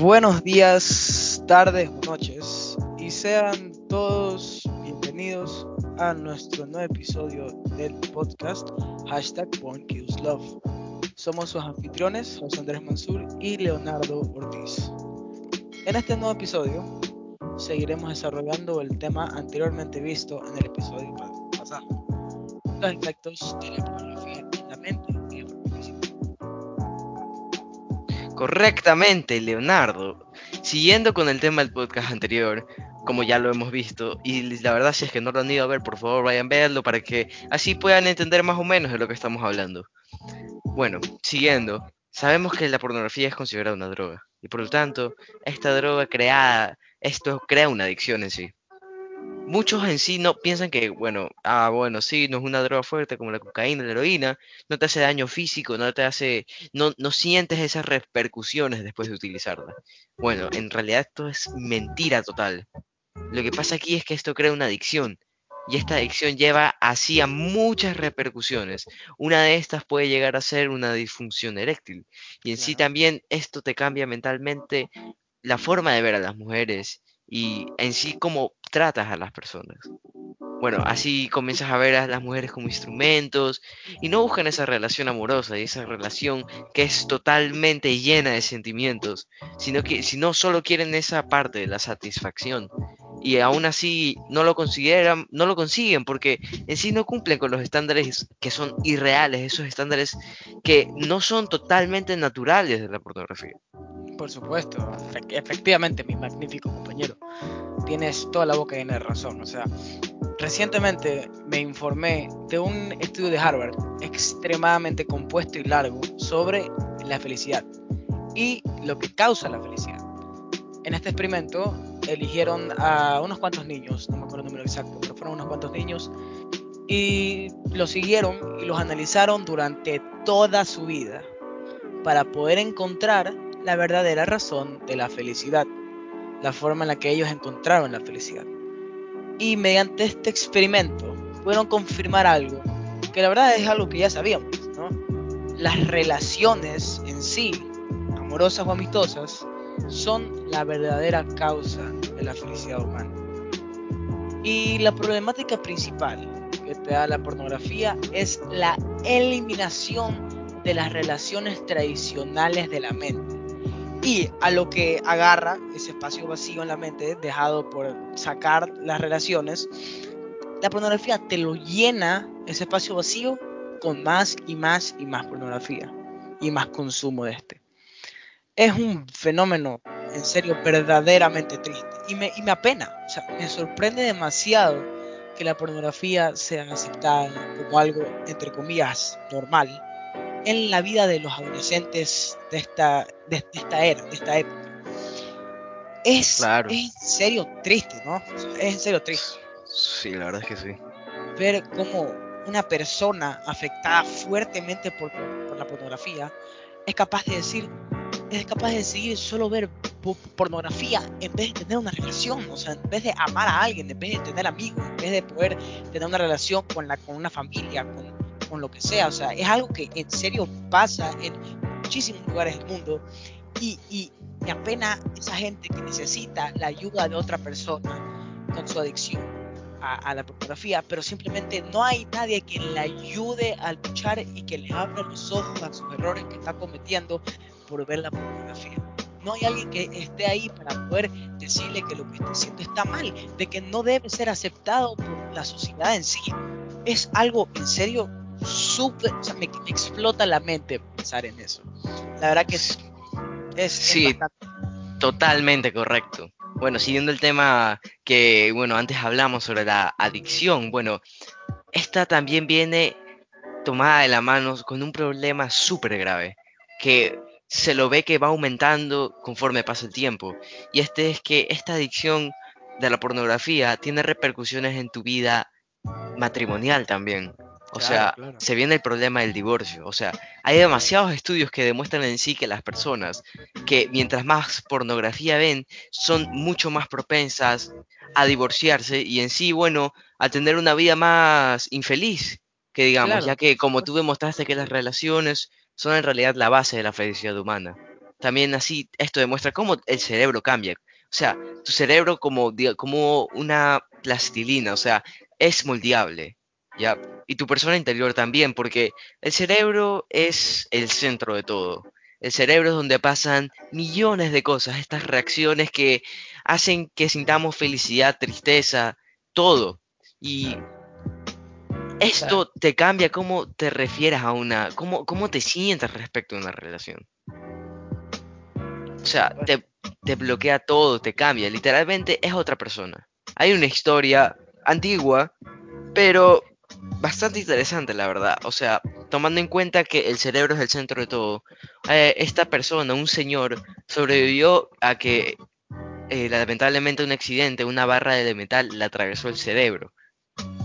Buenos días, tardes noches y sean todos bienvenidos a nuestro nuevo episodio del podcast hashtag Born. Somos sus anfitriones José Andrés Mansur y Leonardo Ortiz. En este nuevo episodio seguiremos desarrollando el tema anteriormente visto en el episodio pasado, los efectos de la pornografía en la mente Correctamente, Leonardo. Siguiendo con el tema del podcast anterior, como ya lo hemos visto, y la verdad si es que no lo han ido a ver, por favor vayan a verlo para que así puedan entender más o menos de lo que estamos hablando. Bueno, siguiendo, sabemos que la pornografía es considerada una droga, y por lo tanto, esta droga creada, esto crea una adicción en sí muchos en sí no piensan que, bueno, ah, bueno, sí, no es una droga fuerte como la cocaína, la heroína, no te hace daño físico, no te hace, no, no sientes esas repercusiones después de utilizarla. Bueno, en realidad esto es mentira total. Lo que pasa aquí es que esto crea una adicción. Y esta adicción lleva así a muchas repercusiones. Una de estas puede llegar a ser una disfunción eréctil. Y en sí también esto te cambia mentalmente la forma de ver a las mujeres y en sí cómo tratas a las personas. Bueno, así comienzas a ver a las mujeres como instrumentos y no buscan esa relación amorosa y esa relación que es totalmente llena de sentimientos, sino que si no solo quieren esa parte de la satisfacción y aún así no lo consideran, no lo consiguen porque en sí no cumplen con los estándares que son irreales, esos estándares que no son totalmente naturales de la pornografía. Por supuesto, efectivamente, mi magnífico compañero. Tienes toda la boca llena de razón. O sea, recientemente me informé de un estudio de Harvard extremadamente compuesto y largo sobre la felicidad y lo que causa la felicidad. En este experimento eligieron a unos cuantos niños, no me acuerdo el número exacto, pero fueron unos cuantos niños, y los siguieron y los analizaron durante toda su vida para poder encontrar la verdadera razón de la felicidad, la forma en la que ellos encontraron la felicidad. Y mediante este experimento pudieron confirmar algo, que la verdad es algo que ya sabíamos, Las relaciones en sí, amorosas o amistosas, son la verdadera causa de la felicidad humana. Y la problemática principal que te da la pornografía es la eliminación de las relaciones tradicionales de la mente y a lo que agarra ese espacio vacío en la mente dejado por sacar las relaciones, la pornografía te lo llena ese espacio vacío con más y más y más pornografía y más consumo de este. Es un fenómeno en serio verdaderamente triste y me, y me apena, o sea, me sorprende demasiado que la pornografía sea aceptada como algo, entre comillas, normal en la vida de los adolescentes de esta, de, esta era, de esta época. Es, es en serio triste, ¿no? Es en serio triste. Sí, la verdad es que sí. Ver cómo una persona afectada fuertemente por, por la pornografía es capaz de decir, es capaz de decidir solo ver pornografía en vez de tener una relación, o sea, en vez de amar a alguien, en vez de tener amigos, en vez de poder tener una relación con, la, con una familia, con, con lo que sea. O sea, es algo que en serio pasa en muchísimos lugares del mundo y, y me apena esa gente que necesita la ayuda de otra persona con su adicción a, la pornografía, pero simplemente no hay nadie que le ayude a luchar y que le abra los ojos a sus errores que está cometiendo por ver la pornografía. No hay alguien que esté ahí para poder decirle que lo que está haciendo está mal, de que no debe ser aceptado por la sociedad en sí. Es algo en serio súper, o sea, me, explota la mente pensar en eso. La verdad que es... es sí, totalmente correcto. Bueno, siguiendo el tema que, bueno, antes hablamos sobre la adicción, bueno, esta también viene tomada de la mano con un problema súper grave, que se lo ve que va aumentando conforme pasa el tiempo. Y este es que esta adicción de la pornografía tiene repercusiones en tu vida matrimonial también. O sea, se viene el problema del divorcio. O sea, hay demasiados estudios que demuestran en sí que las personas que mientras más pornografía ven, son mucho más propensas a divorciarse y en sí, bueno, a tener una vida más infeliz, que digamos, Claro, ya que como tú demostraste que las relaciones son en realidad la base de la felicidad humana. También así, esto demuestra cómo el cerebro cambia. O sea, tu cerebro como, como una plastilina, o sea, es moldeable, ¿ya? Y tu persona interior también, porque el cerebro es el centro de todo. El cerebro es donde pasan millones de cosas, estas reacciones que hacen que sintamos felicidad, tristeza, todo. Y esto te cambia cómo te refieres a una, cómo, cómo te sientes respecto a una relación. O sea, te, te bloquea todo, te cambia. Literalmente es otra persona. Hay una historia antigua, pero bastante interesante, la verdad. O sea, tomando en cuenta que el cerebro es el centro de todo, eh, esta persona, un señor, sobrevivió a que eh, lamentablemente un accidente, una barra de metal le atravesó el cerebro.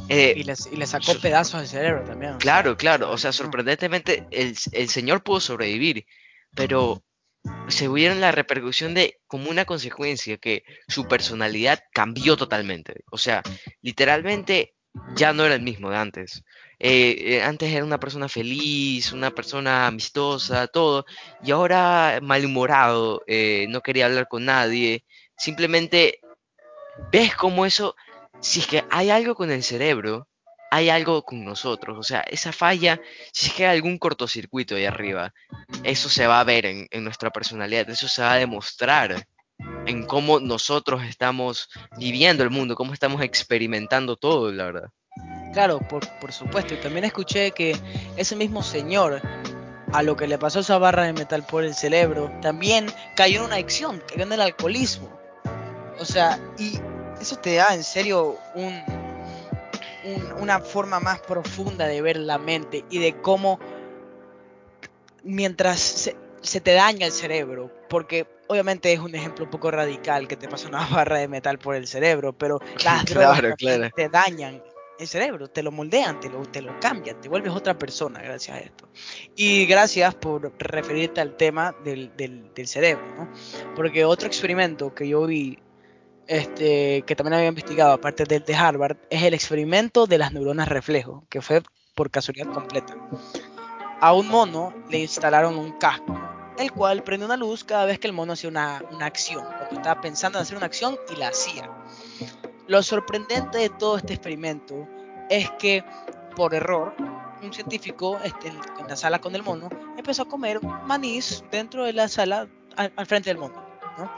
Y, Eh, y le sacó pedazos del cerebro también, sea, claro, claro, o sea, dañó. sorprendentemente el, el señor pudo sobrevivir, pero se vieron la repercusión de como una consecuencia que su personalidad cambió totalmente. O sea, literalmente ya no era el mismo de antes. Eh, eh, antes era una persona feliz, una persona amistosa, todo, y ahora malhumorado, no quería hablar con nadie. Simplemente ves cómo eso, si es que hay algo con el cerebro, hay algo con nosotros. O sea, esa falla, si es que hay algún cortocircuito ahí arriba, eso se va a ver en, en nuestra personalidad, eso se va a demostrar en cómo nosotros estamos viviendo el mundo, cómo estamos experimentando todo, la verdad. Claro, por, por supuesto. Y también escuché que ese mismo señor, a lo que le pasó esa barra de metal por el cerebro, también cayó en una adicción, cayó en el alcoholismo. O sea, y eso te da en serio un, un- una forma más profunda de ver la mente y de cómo mientras se, se te daña el cerebro, porque obviamente es un ejemplo un poco radical que te pasa una barra de metal por el cerebro, pero las drogas Claro, claro. te dañan el cerebro, te lo moldean, te lo, te lo cambian, te vuelves otra persona gracias a esto. Y gracias por referirte al tema del, del, del cerebro, ¿no? Porque otro experimento que yo vi este, que también había investigado, aparte del de Harvard, es el experimento de las neuronas reflejo, que fue por casualidad completa. A un mono le instalaron un casco, el cual prende una luz cada vez que el mono hacía una, una acción, cuando estaba pensando en hacer una acción y la hacía. Lo sorprendente de todo este experimento es que, por error, un científico este, en, la sala con el mono empezó a comer manís dentro de la sala al, al frente del mono. ¿no?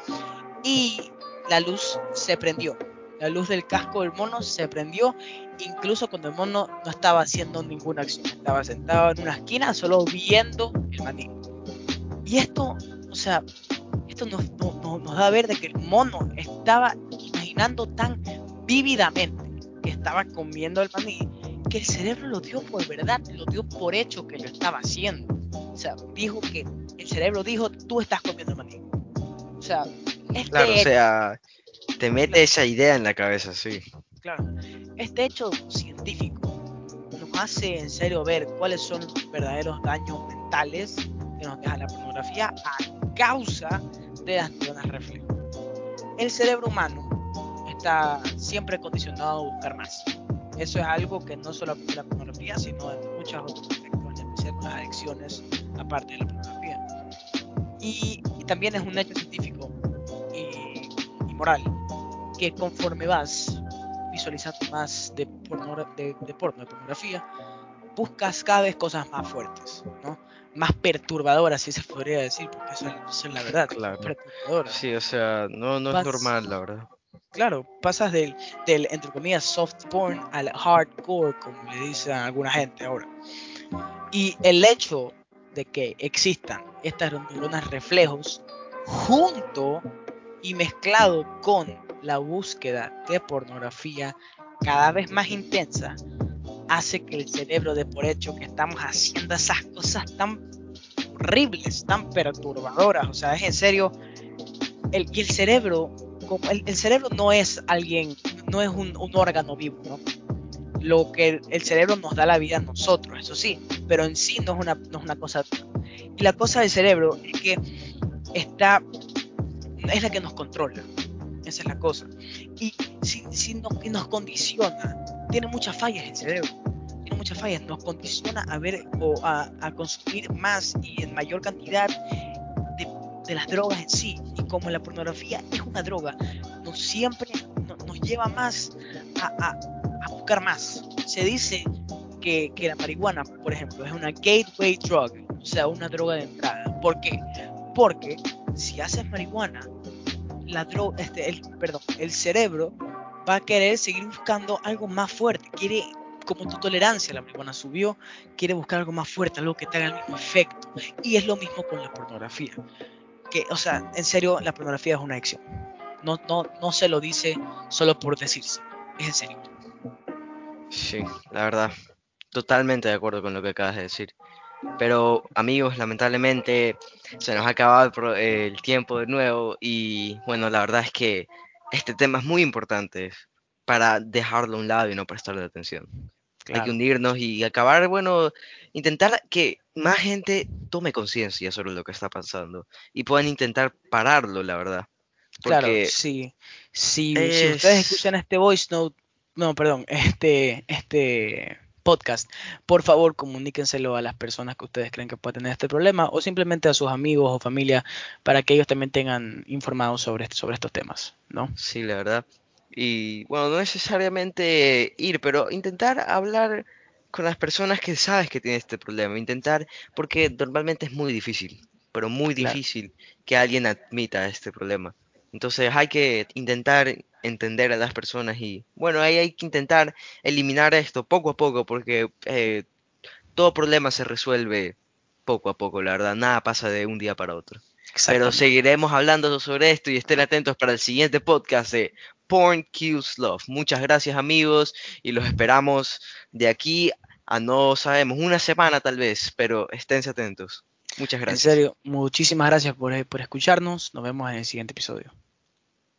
y la luz se prendió. La luz del casco del mono se prendió, incluso cuando el mono no estaba haciendo ninguna acción. Estaba sentado en una esquina solo viendo el maní. Y esto, o sea, esto nos, nos, da a ver de que el mono estaba imaginando tan vívidamente que estaba comiendo el maní que el cerebro lo dio por verdad, lo dio por hecho que lo estaba haciendo. O sea, dijo que el cerebro dijo, tú estás comiendo el maní. O sea, este Claro, o hecho, sea, te mete esa idea en la cabeza, sí. claro, este hecho científico nos hace en serio ver cuáles son los verdaderos daños mentales que nos deja la pornografía a causa de las neuronas reflejo. El cerebro humano está siempre condicionado a buscar más. Eso es algo que no solo aplica la pornografía, sino en especial con las adicciones, aparte de la pornografía. Y, y también es un hecho científico moral que conforme vas visualizando más de porno, de, de porno, de pornografía, buscas cada vez cosas más fuertes, ¿no? Más perturbadoras, si se podría decir, porque eso, eso es la verdad, Claro. perturbadoras. Sí, o sea, no, no es Vas- normal, la verdad. Claro, pasas del, del, entre comillas, soft porn al hardcore, como le dicen a alguna gente ahora. Y el hecho de que existan estas neuronas reflejos junto y mezclado con la búsqueda de pornografía cada vez más intensa hace que el cerebro de por hecho que estamos haciendo esas cosas tan horribles, tan perturbadoras, o sea, es en serio, el, el cerebro, el, el cerebro no es alguien, no es un, un órgano vivo, ¿no? Lo que el cerebro nos da la vida a nosotros, eso sí, pero en sí no es una, no es una cosa. Y la cosa del cerebro es que está, es la que nos controla, esa es la cosa. Y si, si nos, y nos condiciona, tiene muchas fallas el cerebro, tiene muchas fallas, nos condiciona a ver o a, a consumir más y en mayor cantidad de, de las drogas en sí. Y como la pornografía es una droga, nos siempre no- nos lleva más a, a- a buscar más. Se dice que, que la marihuana, por ejemplo, es una gateway drug, o sea, una droga de entrada. ¿Por qué? Porque si haces marihuana, la este, el, cerebro va a querer seguir buscando algo más fuerte. Quiere, como tu tolerancia a la marihuana subió, quiere buscar algo más fuerte, algo que te el mismo efecto. Y es lo mismo con la pornografía. Que, o sea, en serio, la pornografía es una adicción. No, no, no se lo dice solo por decirse. Es en serio. Sí, la verdad, totalmente de acuerdo con lo que acabas de decir. Pero amigos, lamentablemente se nos ha acabado el, tiempo de nuevo y bueno, la verdad es que este tema es muy importante para dejarlo a un lado y no prestarle atención. Hay que Claro. unirnos y acabar, bueno, intentar que más gente tome conciencia sobre lo que está pasando y puedan intentar pararlo, la verdad. Claro, Porque sí. Si, si ustedes es... escuchan este voice note, no, perdón, este, este podcast, por favor comuníquenselo a las personas que ustedes creen que pueden tener este problema o simplemente a sus amigos o familia para que ellos también tengan informados sobre, sobre estos temas, ¿no? Sí, la verdad. Y bueno, no necesariamente ir, pero intentar hablar con las personas que sabes que tienen este problema. Intentar, porque normalmente es muy difícil, pero muy Claro. difícil que alguien admita este problema. Entonces hay que intentar entender a las personas y bueno, ahí hay que intentar eliminar esto poco a poco, porque eh, todo problema se resuelve poco a poco, la verdad. Nada pasa de un día para otro. Pero seguiremos hablando sobre esto y estén atentos para el siguiente podcast de Porn Kills Love. Muchas gracias amigos y los esperamos de aquí a no sabemos, una semana tal vez, pero esténse atentos. Muchas En gracias. serio, muchísimas gracias por, por escucharnos. Nos vemos en el siguiente episodio.